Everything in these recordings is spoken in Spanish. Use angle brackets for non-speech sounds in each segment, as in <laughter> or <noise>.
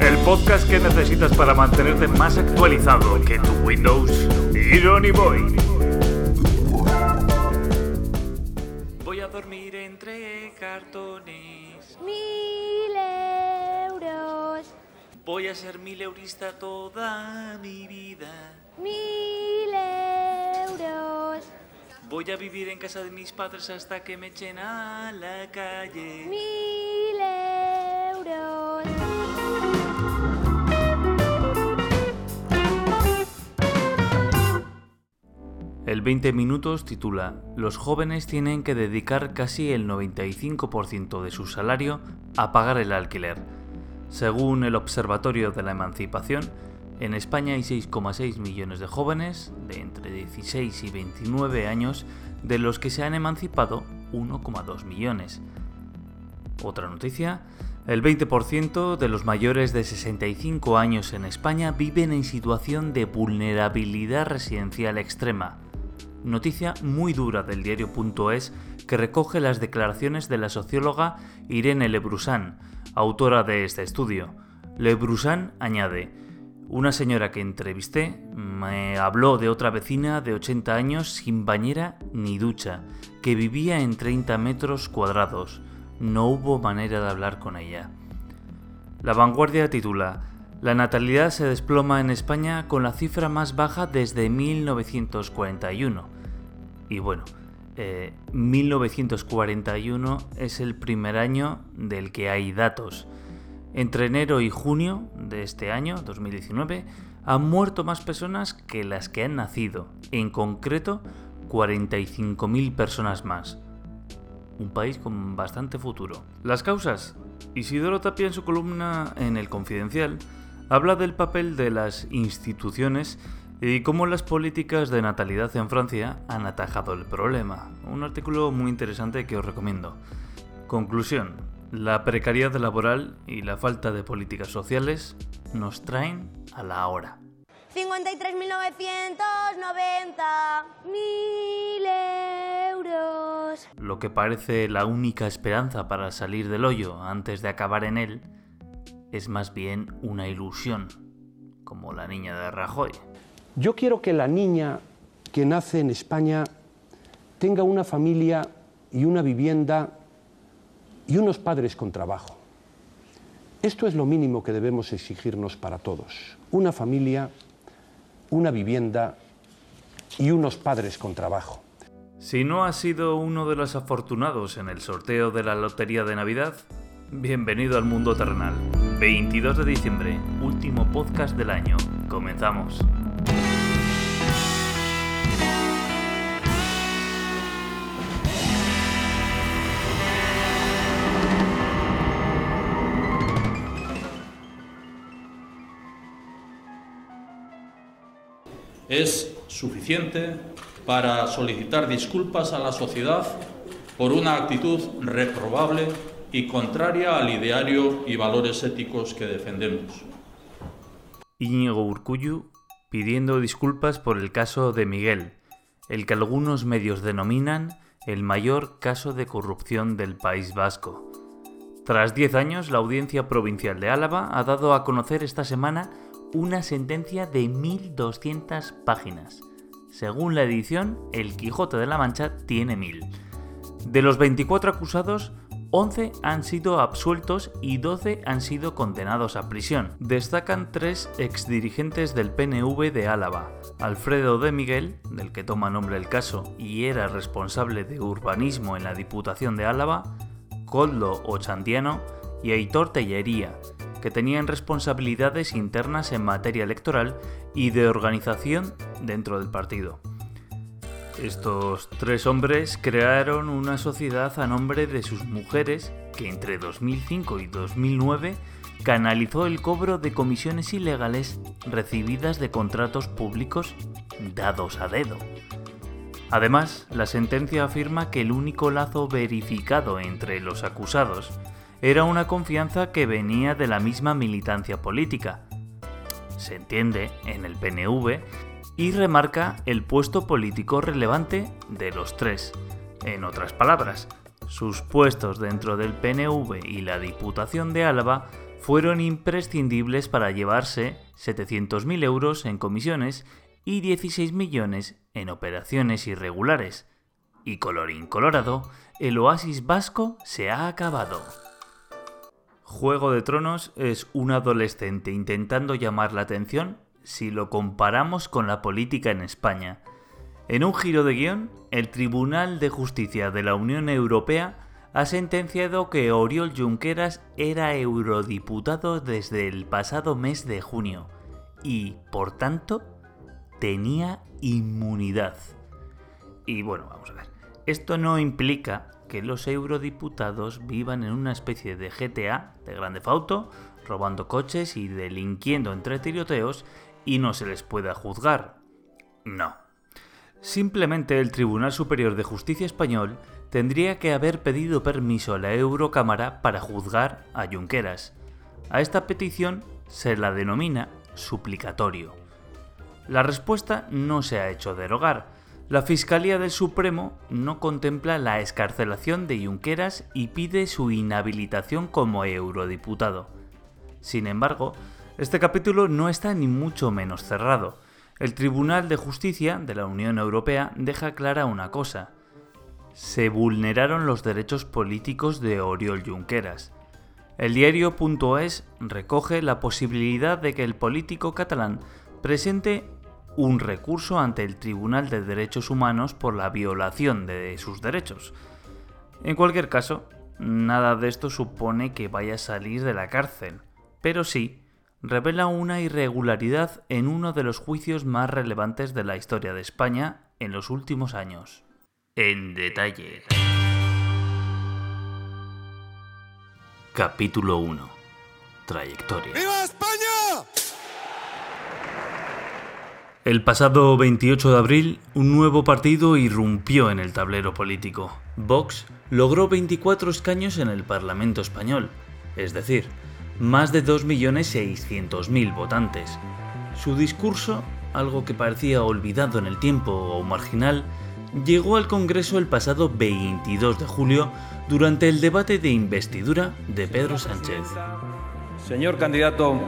El podcast que necesitas para mantenerte más actualizado que tu Windows Irony Boy. Voy a dormir entre cartones. Mil euros, Voy a ser mil eurista toda mi vida. mil euros, Voy a vivir en casa de mis padres hasta que me echen a la calle. mil El 20 minutos titula Los jóvenes tienen que dedicar casi el 95% de su salario a pagar el alquiler. Según el Observatorio de la Emancipación, en España hay 6,6 millones de jóvenes de entre 16 y 29 años, de los que se han emancipado 1,2 millones. Otra noticia, el 20% de los mayores de 65 años en España viven en situación de vulnerabilidad residencial extrema. Noticia muy dura del diario.es que recoge las declaraciones de la socióloga Irene Lebrusan, autora de este estudio. Lebrusan añade, una señora que entrevisté me habló de otra vecina de 80 años sin bañera ni ducha, que vivía en 30 metros cuadrados. No hubo manera de hablar con ella. La vanguardia titula La natalidad se desploma en España con la cifra más baja desde 1941. Y bueno, eh, 1941 es el primer año del que hay datos. Entre enero y junio de este año, 2019, han muerto más personas que las que han nacido, en concreto 45.000 personas más. Un país con bastante futuro. Las causas. Isidoro Tapia en su columna en El Confidencial habla del papel de las instituciones y cómo las políticas de natalidad en Francia han atajado el problema. Un artículo muy interesante que os recomiendo. Conclusión. La precariedad laboral y la falta de políticas sociales nos traen a la hora. 53.990, mil euros. Lo que parece la única esperanza para salir del hoyo antes de acabar en él es más bien una ilusión, como la niña de Rajoy. Yo quiero que la niña que nace en España tenga una familia y una vivienda y unos padres con trabajo. Esto es lo mínimo que debemos exigirnos para todos. Una familia, una vivienda y unos padres con trabajo. Si no has sido uno de los afortunados en el sorteo de la Lotería de Navidad, bienvenido al mundo terrenal. 22 de diciembre, último podcast del año. Comenzamos. es suficiente para solicitar disculpas a la sociedad por una actitud reprobable y contraria al ideario y valores éticos que defendemos. Íñigo Urcullu pidiendo disculpas por el caso de Miguel, el que algunos medios denominan el mayor caso de corrupción del País Vasco. Tras 10 años, la Audiencia Provincial de Álava ha dado a conocer esta semana una sentencia de 1.200 páginas. Según la edición, El Quijote de la Mancha tiene 1.000. De los 24 acusados, 11 han sido absueltos y 12 han sido condenados a prisión. Destacan tres exdirigentes del PNV de Álava, Alfredo de Miguel, del que toma nombre el caso y era responsable de urbanismo en la Diputación de Álava, Coldo Ochandiano y Aitor Tellería, que tenían responsabilidades internas en materia electoral y de organización dentro del partido. Estos tres hombres crearon una sociedad a nombre de sus mujeres que entre 2005 y 2009 canalizó el cobro de comisiones ilegales recibidas de contratos públicos dados a dedo. Además, la sentencia afirma que el único lazo verificado entre los acusados era una confianza que venía de la misma militancia política. Se entiende en el PNV y remarca el puesto político relevante de los tres. En otras palabras, sus puestos dentro del PNV y la Diputación de Álava fueron imprescindibles para llevarse 700.000 euros en comisiones y 16 millones en operaciones irregulares. Y colorín colorado, el oasis vasco se ha acabado. Juego de Tronos es un adolescente intentando llamar la atención si lo comparamos con la política en España. En un giro de guion, el Tribunal de Justicia de la Unión Europea ha sentenciado que Oriol Junqueras era eurodiputado desde el pasado mes de junio y, por tanto, tenía inmunidad. Y bueno, vamos a ver. Esto no implica que los eurodiputados vivan en una especie de GTA de grande fauto, robando coches y delinquiendo entre tiroteos y no se les pueda juzgar. No. Simplemente el Tribunal Superior de Justicia español tendría que haber pedido permiso a la Eurocámara para juzgar a Junqueras. A esta petición se la denomina suplicatorio. La respuesta no se ha hecho derogar. La Fiscalía del Supremo no contempla la escarcelación de Junqueras y pide su inhabilitación como eurodiputado. Sin embargo, este capítulo no está ni mucho menos cerrado. El Tribunal de Justicia de la Unión Europea deja clara una cosa. Se vulneraron los derechos políticos de Oriol Junqueras. El diario.es recoge la posibilidad de que el político catalán presente un recurso ante el Tribunal de Derechos Humanos por la violación de sus derechos. En cualquier caso, nada de esto supone que vaya a salir de la cárcel, pero sí revela una irregularidad en uno de los juicios más relevantes de la historia de España en los últimos años. En detalle. Capítulo 1. Trayectoria. ¡Viva España! El pasado 28 de abril, un nuevo partido irrumpió en el tablero político. Vox logró 24 escaños en el Parlamento español, es decir, más de 2.600.000 votantes. Su discurso, algo que parecía olvidado en el tiempo o marginal, llegó al Congreso el pasado 22 de julio durante el debate de investidura de Pedro Sánchez. Señor candidato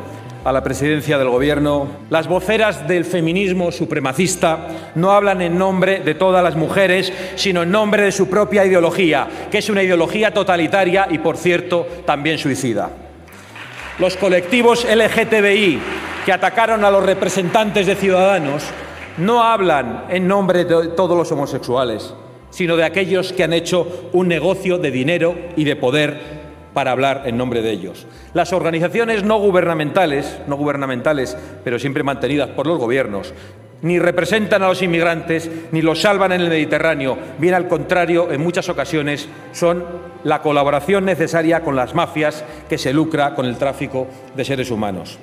a la presidencia del Gobierno, las voceras del feminismo supremacista no hablan en nombre de todas las mujeres, sino en nombre de su propia ideología, que es una ideología totalitaria y, por cierto, también suicida. Los colectivos LGTBI que atacaron a los representantes de Ciudadanos no hablan en nombre de todos los homosexuales, sino de aquellos que han hecho un negocio de dinero y de poder para hablar en nombre de ellos. Las organizaciones no gubernamentales, no gubernamentales, pero siempre mantenidas por los gobiernos, ni representan a los inmigrantes, ni los salvan en el Mediterráneo. Bien al contrario, en muchas ocasiones son la colaboración necesaria con las mafias que se lucra con el tráfico de seres humanos.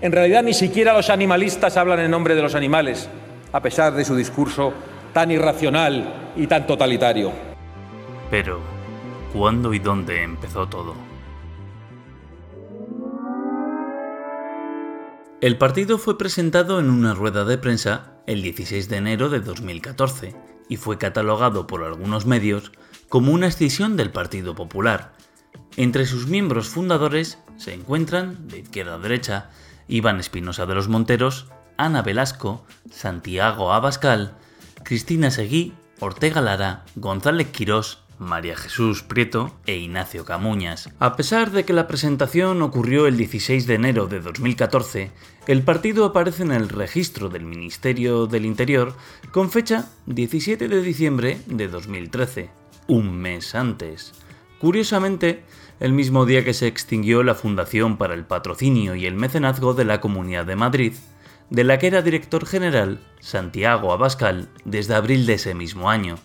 En realidad, ni siquiera los animalistas hablan en nombre de los animales, a pesar de su discurso tan irracional y tan totalitario. Pero, ¿cuándo y dónde empezó todo? El partido fue presentado en una rueda de prensa el 16 de enero de 2014 y fue catalogado por algunos medios como una escisión del Partido Popular. Entre sus miembros fundadores se encuentran, de izquierda a derecha, Iván Espinosa de los Monteros, Ana Velasco, Santiago Abascal, Cristina Seguí, Ortega Lara, González Quirós, María Jesús Prieto e Ignacio Camuñas. A pesar de que la presentación ocurrió el 16 de enero de 2014, el partido aparece en el registro del Ministerio del Interior con fecha 17 de diciembre de 2013, un mes antes. Curiosamente, el mismo día que se extinguió la Fundación para el Patrocinio y el Mecenazgo de la Comunidad de Madrid, de la que era director general Santiago Abascal desde abril de ese mismo año.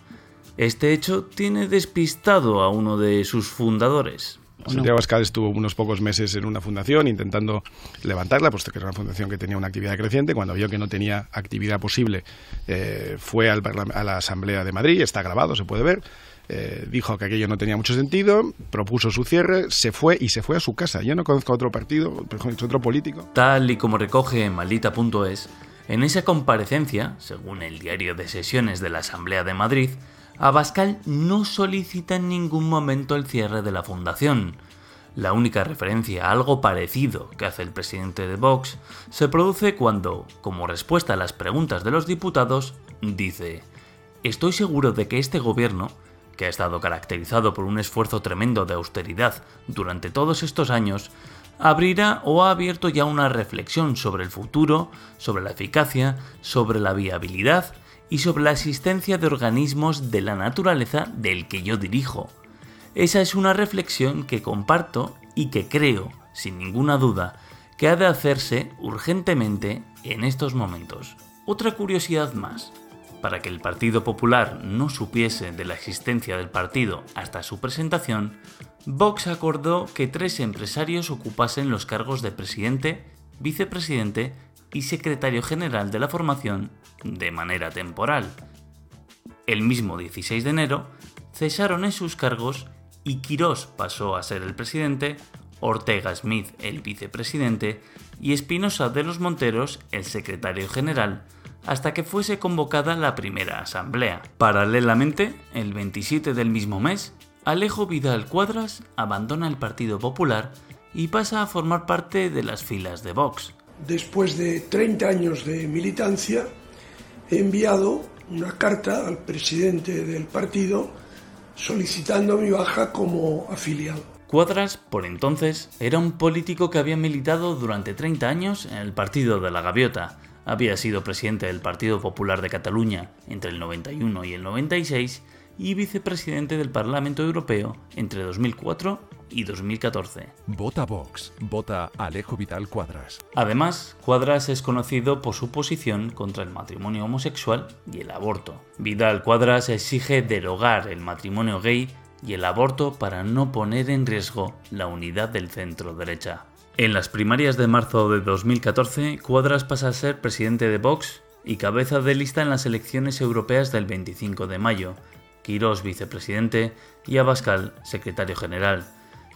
Este hecho tiene despistado a uno de sus fundadores. Santiago Abascal estuvo unos pocos meses en una fundación intentando levantarla, puesto que era una fundación que tenía una actividad creciente. Cuando vio que no tenía actividad posible, eh, fue al a la Asamblea de Madrid, está grabado, se puede ver. Eh, dijo que aquello no tenía mucho sentido, propuso su cierre, se fue y se fue a su casa. Yo no conozco otro partido, otro político. Tal y como recoge en maldita.es, en esa comparecencia, según el diario de sesiones de la Asamblea de Madrid, Abascal no solicita en ningún momento el cierre de la fundación. La única referencia a algo parecido que hace el presidente de Vox se produce cuando, como respuesta a las preguntas de los diputados, dice, Estoy seguro de que este gobierno, que ha estado caracterizado por un esfuerzo tremendo de austeridad durante todos estos años, abrirá o ha abierto ya una reflexión sobre el futuro, sobre la eficacia, sobre la viabilidad y sobre la existencia de organismos de la naturaleza del que yo dirijo. Esa es una reflexión que comparto y que creo, sin ninguna duda, que ha de hacerse urgentemente en estos momentos. Otra curiosidad más. Para que el Partido Popular no supiese de la existencia del partido hasta su presentación, Vox acordó que tres empresarios ocupasen los cargos de presidente, vicepresidente y secretario general de la formación de manera temporal. El mismo 16 de enero cesaron en sus cargos y Quirós pasó a ser el presidente, Ortega Smith el vicepresidente y Espinosa de los Monteros el secretario general, hasta que fuese convocada la primera asamblea. Paralelamente, el 27 del mismo mes, Alejo Vidal Cuadras abandona el Partido Popular y pasa a formar parte de las filas de Vox. Después de 30 años de militancia, he enviado una carta al presidente del partido solicitando mi baja como afiliado. Cuadras, por entonces, era un político que había militado durante 30 años en el Partido de la Gaviota. Había sido presidente del Partido Popular de Cataluña entre el 91 y el 96 y vicepresidente del Parlamento Europeo entre 2004 y 2014. Vota Vox, vota Alejo Vidal Cuadras. Además, Cuadras es conocido por su posición contra el matrimonio homosexual y el aborto. Vidal Cuadras exige derogar el matrimonio gay y el aborto para no poner en riesgo la unidad del centro derecha. En las primarias de marzo de 2014, Cuadras pasa a ser presidente de Vox y cabeza de lista en las elecciones europeas del 25 de mayo, Quirós vicepresidente y Abascal secretario general.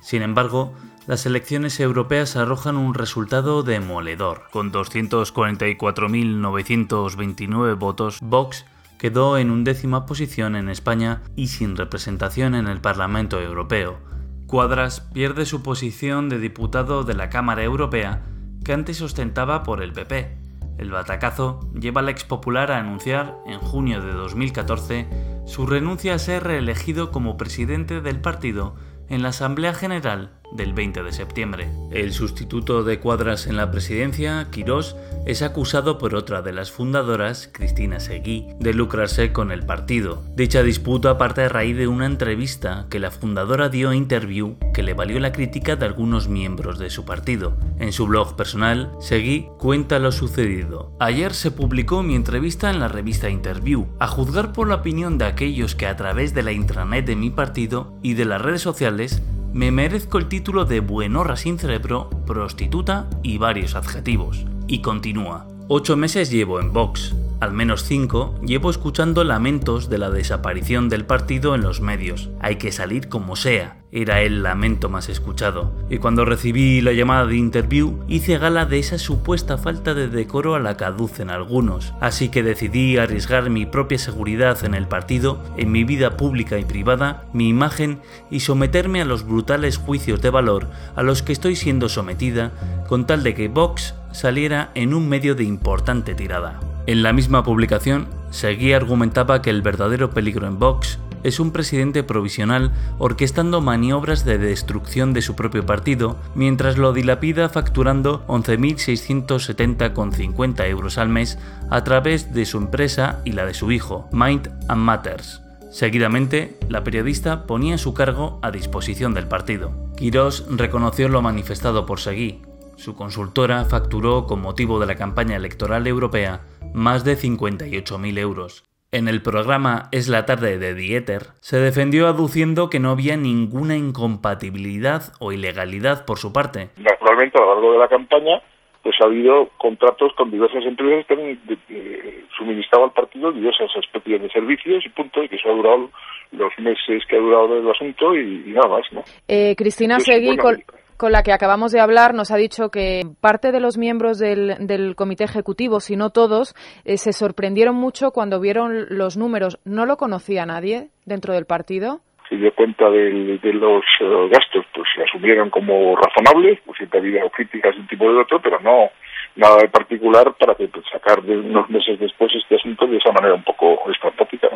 Sin embargo, las elecciones europeas arrojan un resultado demoledor. Con 244.929 votos, Vox quedó en undécima posición en España y sin representación en el Parlamento Europeo. Cuadras pierde su posición de diputado de la Cámara Europea que antes ostentaba por el PP. El batacazo lleva al ex popular a anunciar, en junio de 2014, su renuncia a ser reelegido como presidente del partido en la Asamblea General del 20 de septiembre. El sustituto de Cuadras en la presidencia, Quirós, es acusado por otra de las fundadoras, Cristina Seguí, de lucrarse con el partido. Dicha disputa parte a raíz de una entrevista que la fundadora dio a Interview que le valió la crítica de algunos miembros de su partido. En su blog personal, Seguí cuenta lo sucedido. Ayer se publicó mi entrevista en la revista Interview. A juzgar por la opinión de aquellos que a través de la intranet de mi partido y de las redes sociales me merezco el título de buenorra sin cerebro, prostituta y varios adjetivos. Y continúa. Ocho meses llevo en Vox. Al menos cinco llevo escuchando lamentos de la desaparición del partido en los medios. Hay que salir como sea. Era el lamento más escuchado. Y cuando recibí la llamada de interview, hice gala de esa supuesta falta de decoro a la que aducen algunos. Así que decidí arriesgar mi propia seguridad en el partido, en mi vida pública y privada, mi imagen y someterme a los brutales juicios de valor a los que estoy siendo sometida, con tal de que Vox saliera en un medio de importante tirada. En la misma publicación, Seguí argumentaba que el verdadero peligro en Vox es un presidente provisional orquestando maniobras de destrucción de su propio partido, mientras lo dilapida facturando 11.670,50 euros al mes a través de su empresa y la de su hijo, Mind and Matters. Seguidamente, la periodista ponía su cargo a disposición del partido. Quirós reconoció lo manifestado por Seguí. Su consultora facturó, con motivo de la campaña electoral europea, más de 58.000 euros. En el programa Es la tarde de Dieter, se defendió aduciendo que no había ninguna incompatibilidad o ilegalidad por su parte. Naturalmente, a lo largo de la campaña, pues ha habido contratos con diversas empresas que han eh, suministrado al partido diversas especies de servicios y punto, y que eso ha durado los meses que ha durado el asunto y, y nada más, ¿no? Eh, Cristina Seguí, con la que acabamos de hablar nos ha dicho que parte de los miembros del, del comité ejecutivo, si no todos, eh, se sorprendieron mucho cuando vieron los números. ¿No lo conocía nadie dentro del partido? se dio cuenta de, de los eh, gastos, pues se asumieron como razonables, pues siempre había críticas de un tipo de otro, pero no nada de particular para pues, sacar de unos meses después este asunto de esa manera un poco estratégica.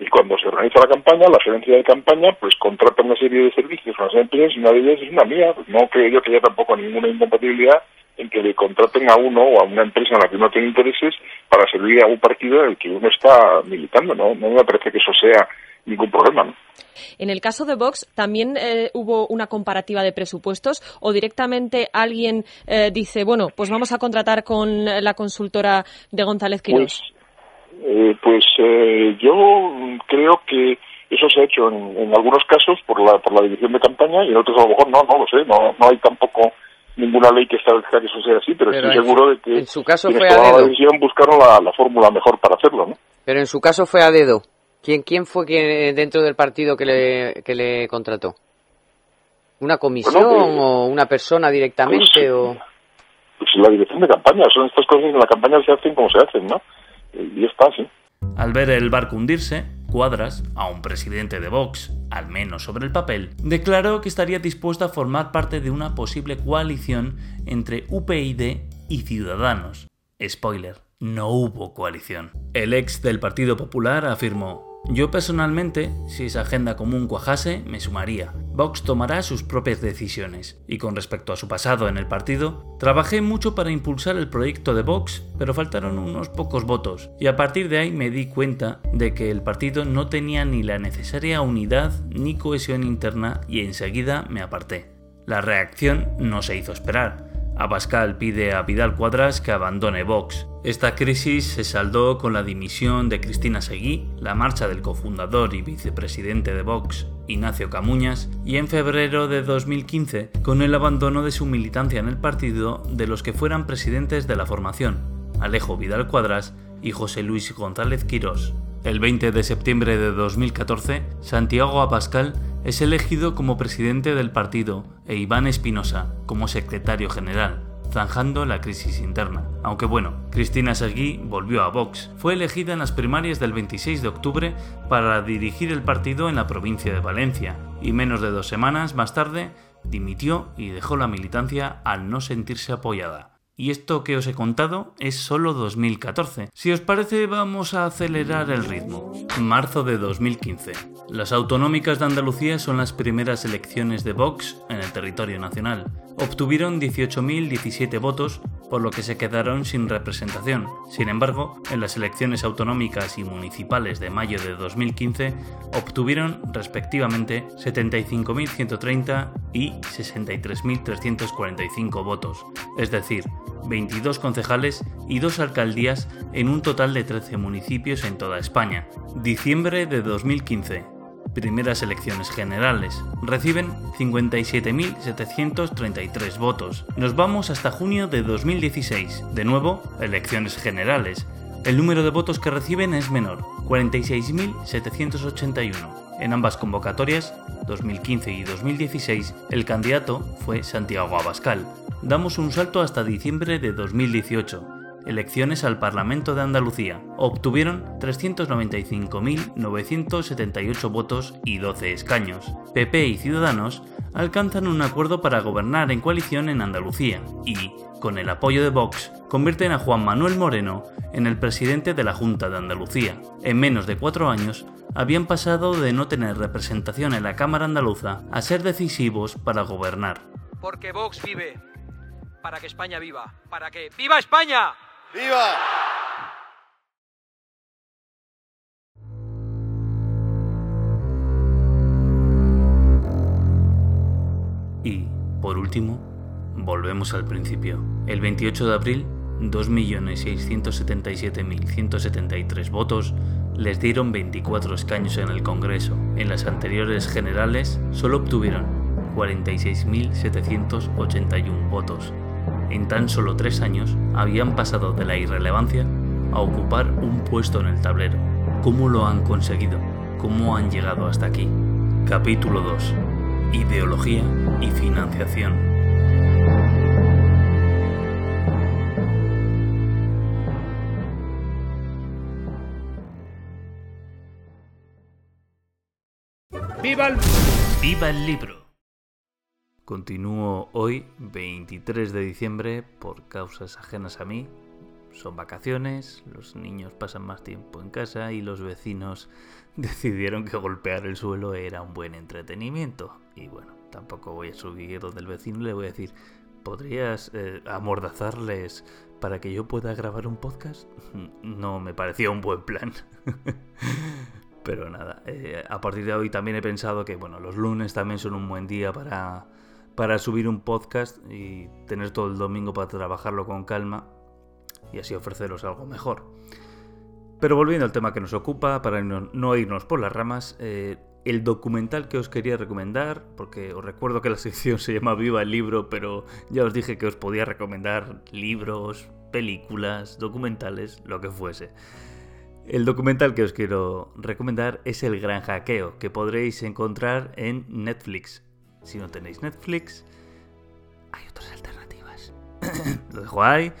Y cuando se organiza la campaña, la gerencia de campaña pues contrata una serie de servicios a las empresas y una de ellas es una mía. Pues no creo yo que haya tampoco ninguna incompatibilidad en que le contraten a uno o a una empresa en la que uno tiene intereses para servir a un partido en el que uno está militando. No, no me parece que eso sea ningún problema. En el caso de Vox, ¿también eh, hubo una comparativa de presupuestos o directamente alguien eh, dice, bueno, pues vamos a contratar con la consultora de González Quirós? Pues, eh, pues yo creo que eso se ha hecho en, algunos casos por la, por la división de campaña y en otros a lo mejor no, no lo sé, no, no hay tampoco ninguna ley que establezca que eso sea así, pero, estoy seguro de que en su caso fue a dedo. la decisión buscaron la, la fórmula mejor para hacerlo, ¿no? Pero en su caso fue a dedo. ¿Quién, quién fue quien, dentro del partido que le, que le contrató? ¿Una comisión o una persona directamente? Pues, o... pues la dirección de campaña. Son estas cosas que en la campaña se hacen como se hacen, ¿no? Así. Al ver el barco hundirse, Cuadras, a un presidente de Vox, al menos sobre el papel, declaró que estaría dispuesto a formar parte de una posible coalición entre UPyD y Ciudadanos. Spoiler, no hubo coalición. El ex del Partido Popular afirmó, yo personalmente, si esa agenda común cuajase, me sumaría. Vox tomará sus propias decisiones. Y con respecto a su pasado en el partido, trabajé mucho para impulsar el proyecto de Vox, pero faltaron unos pocos votos. Y a partir de ahí me di cuenta de que el partido no tenía ni la necesaria unidad ni cohesión interna y enseguida me aparté. La reacción no se hizo esperar. Abascal pide a Vidal Cuadras que abandone Vox. Esta crisis se saldó con la dimisión de Cristina Seguí, la marcha del cofundador y vicepresidente de Vox, Ignacio Camuñas, y en febrero de 2015 con el abandono de su militancia en el partido de los que fueran presidentes de la formación, Alejo Vidal Cuadras y José Luis González Quirós. El 20 de septiembre de 2014, Santiago Abascal es elegido como presidente del partido e Iván Espinosa como secretario general, zanjando la crisis interna. Aunque bueno, Cristina Seguí volvió a Vox. Fue elegida en las primarias del 26 de octubre para dirigir el partido en la provincia de Valencia y menos de dos semanas más tarde dimitió y dejó la militancia al no sentirse apoyada. Y esto que os he contado es solo 2014. Si os parece, vamos a acelerar el ritmo. Marzo de 2015. Las autonómicas de Andalucía son las primeras elecciones de Vox en el territorio nacional. Obtuvieron 18.017 votos, por lo que se quedaron sin representación. Sin embargo, en las elecciones autonómicas y municipales de mayo de 2015 obtuvieron respectivamente 75.130 y 63.345 votos, es decir, 22 concejales y dos alcaldías en un total de 13 municipios en toda España. Diciembre de 2015. Primeras elecciones generales. Reciben 57.733 votos. Nos vamos hasta junio de 2016. De nuevo, elecciones generales. El número de votos que reciben es menor, 46.781. En ambas convocatorias, 2015 y 2016, el candidato fue Santiago Abascal. Damos un salto hasta diciembre de 2018 elecciones al Parlamento de Andalucía. Obtuvieron 395.978 votos y 12 escaños. PP y Ciudadanos alcanzan un acuerdo para gobernar en coalición en Andalucía y, con el apoyo de Vox, convierten a Juan Manuel Moreno en el presidente de la Junta de Andalucía. En menos de cuatro años, habían pasado de no tener representación en la Cámara andaluza a ser decisivos para gobernar. Porque Vox vive, para que España viva, para que ¡Viva España! ¡Viva! Y, por último, volvemos al principio. El 28 de abril, 2.677.173 votos les dieron 24 escaños en el Congreso. En las anteriores generales solo obtuvieron 46.781 votos en tan solo tres años habían pasado de la irrelevancia a ocupar un puesto en el tablero. ¿Cómo lo han conseguido? ¿Cómo han llegado hasta aquí? Capítulo 2. Ideología y financiación. ¡Viva el... ¡Viva el libro! Continúo hoy, 23 de diciembre, por causas ajenas a mí. Son vacaciones, los niños pasan más tiempo en casa y los vecinos <laughs> decidieron que golpear el suelo era un buen entretenimiento. Y bueno, tampoco voy a subir donde el vecino le voy a decir, ¿podrías eh, amordazarles para que yo pueda grabar un podcast? <laughs> No me parecía un buen plan. <laughs> Pero nada, eh, a partir de hoy también he pensado que bueno, los lunes también son un buen día para, para subir un podcast y tener todo el domingo para trabajarlo con calma y así ofreceros algo mejor. Pero volviendo al tema que nos ocupa, para no, no irnos por las ramas, eh, el documental que os quería recomendar, porque os recuerdo que la sección se llama Viva el libro, pero ya os dije que os podía recomendar libros, películas, documentales, lo que fuese. El documental que os quiero recomendar es El Gran Hackeo, que podréis encontrar en Netflix. Si no tenéis Netflix, hay otras alternativas. <clears throat> Lo dejo ahí.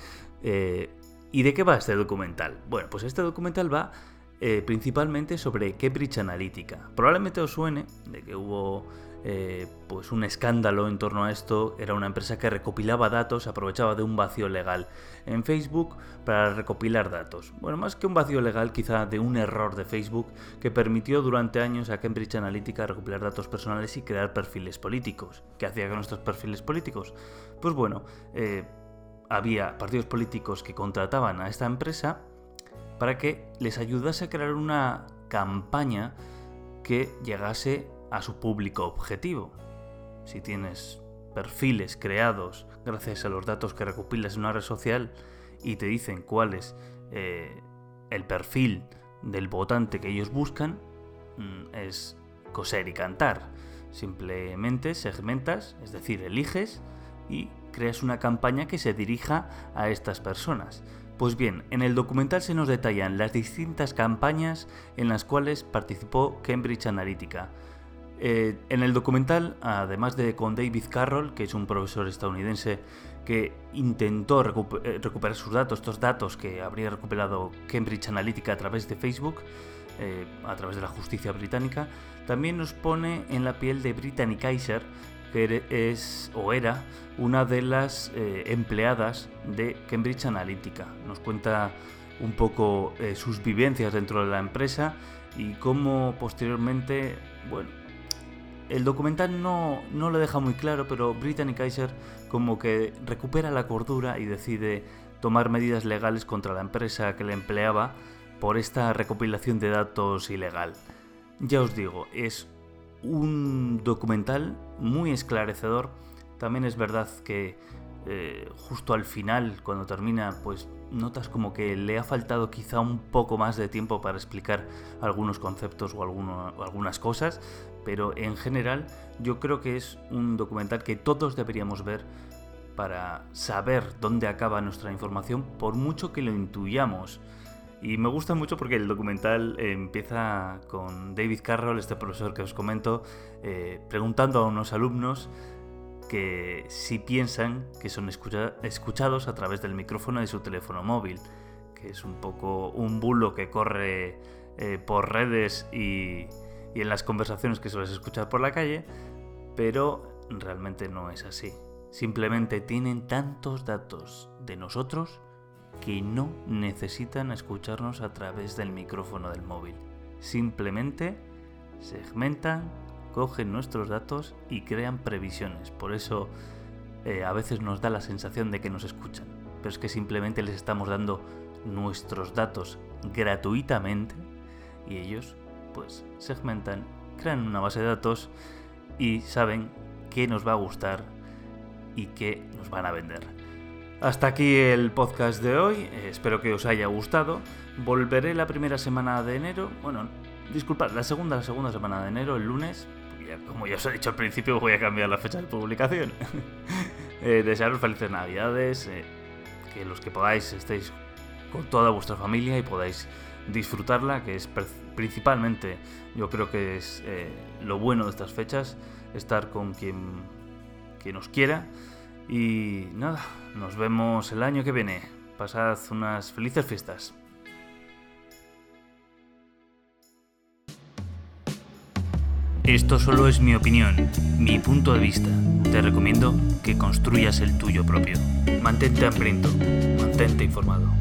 Eh, ¿Y de qué va este documental? Bueno, pues este documental va eh, principalmente sobre Cambridge Analytica. Probablemente os suene de que hubo eh, pues un escándalo en torno a esto. Era una empresa que recopilaba datos, aprovechaba de un vacío legal en Facebook para recopilar datos. Bueno, más que un vacío legal, quizá de un error de Facebook que permitió durante años a Cambridge Analytica recopilar datos personales y crear perfiles políticos. ¿Qué hacía con estos perfiles políticos? Pues bueno, eh, había partidos políticos que contrataban a esta empresa para que les ayudase a crear una campaña que llegase a su público objetivo. Si tienes perfiles creados gracias a los datos que recopilas en una red social y te dicen cuál es eh, el perfil del votante que ellos buscan, mm, es coser y cantar. Simplemente segmentas, es decir, eliges y creas una campaña que se dirija a estas personas. Pues bien, en el documental se nos detallan las distintas campañas en las cuales participó Cambridge Analytica. Eh, en el documental, además de con David Carroll, que es un profesor estadounidense que intentó eh, recuperar sus datos, estos datos que habría recuperado Cambridge Analytica a través de Facebook, eh, a través de la justicia británica, también nos pone en la piel de Brittany Kaiser, que es o era una de las empleadas de Cambridge Analytica. Nos cuenta un poco sus vivencias dentro de la empresa y cómo posteriormente, bueno, el documental no, lo deja muy claro, pero Brittany Kaiser como que recupera la cordura y decide tomar medidas legales contra la empresa que le empleaba por esta recopilación de datos ilegal. Ya os digo, es un documental muy esclarecedor. También es verdad que eh, justo al final, cuando termina, pues notas como que le ha faltado quizá un poco más de tiempo para explicar algunos conceptos o algunas cosas, pero en general yo creo que es un documental que todos deberíamos ver para saber dónde acaba nuestra información, por mucho que lo intuyamos. Y me gusta mucho porque el documental empieza con David Carroll, este profesor que os comento, eh, preguntando a unos alumnos que si piensan que son escuchados a través del micrófono de su teléfono móvil, que es un poco un bulo que corre eh, por redes y, y en las conversaciones que sueles escuchar por la calle, pero realmente no es así. Simplemente tienen tantos datos de nosotros que no necesitan escucharnos a través del micrófono del móvil. Simplemente segmentan, cogen nuestros datos y crean previsiones. Por eso eh, a veces nos da la sensación de que nos escuchan. Pero es que simplemente les estamos dando nuestros datos gratuitamente y ellos pues segmentan, crean una base de datos y saben qué nos va a gustar y qué nos van a vender. Hasta aquí el podcast de hoy, espero que os haya gustado. Volveré la primera semana de enero, bueno, disculpad, la segunda, la segunda semana de enero, el lunes, como ya os he dicho al principio, voy a cambiar la fecha de publicación. <laughs> eh, desearos felices navidades, eh, que los que podáis estéis con toda vuestra familia y podáis disfrutarla, que es principalmente yo creo que es eh, lo bueno de estas fechas, estar con quien, quien nos quiera. Y nada, nos vemos el año que viene. Pasad unas felices fiestas. Esto solo es mi opinión, mi punto de vista. Te recomiendo que construyas el tuyo propio. Mantente hambriento, mantente informado.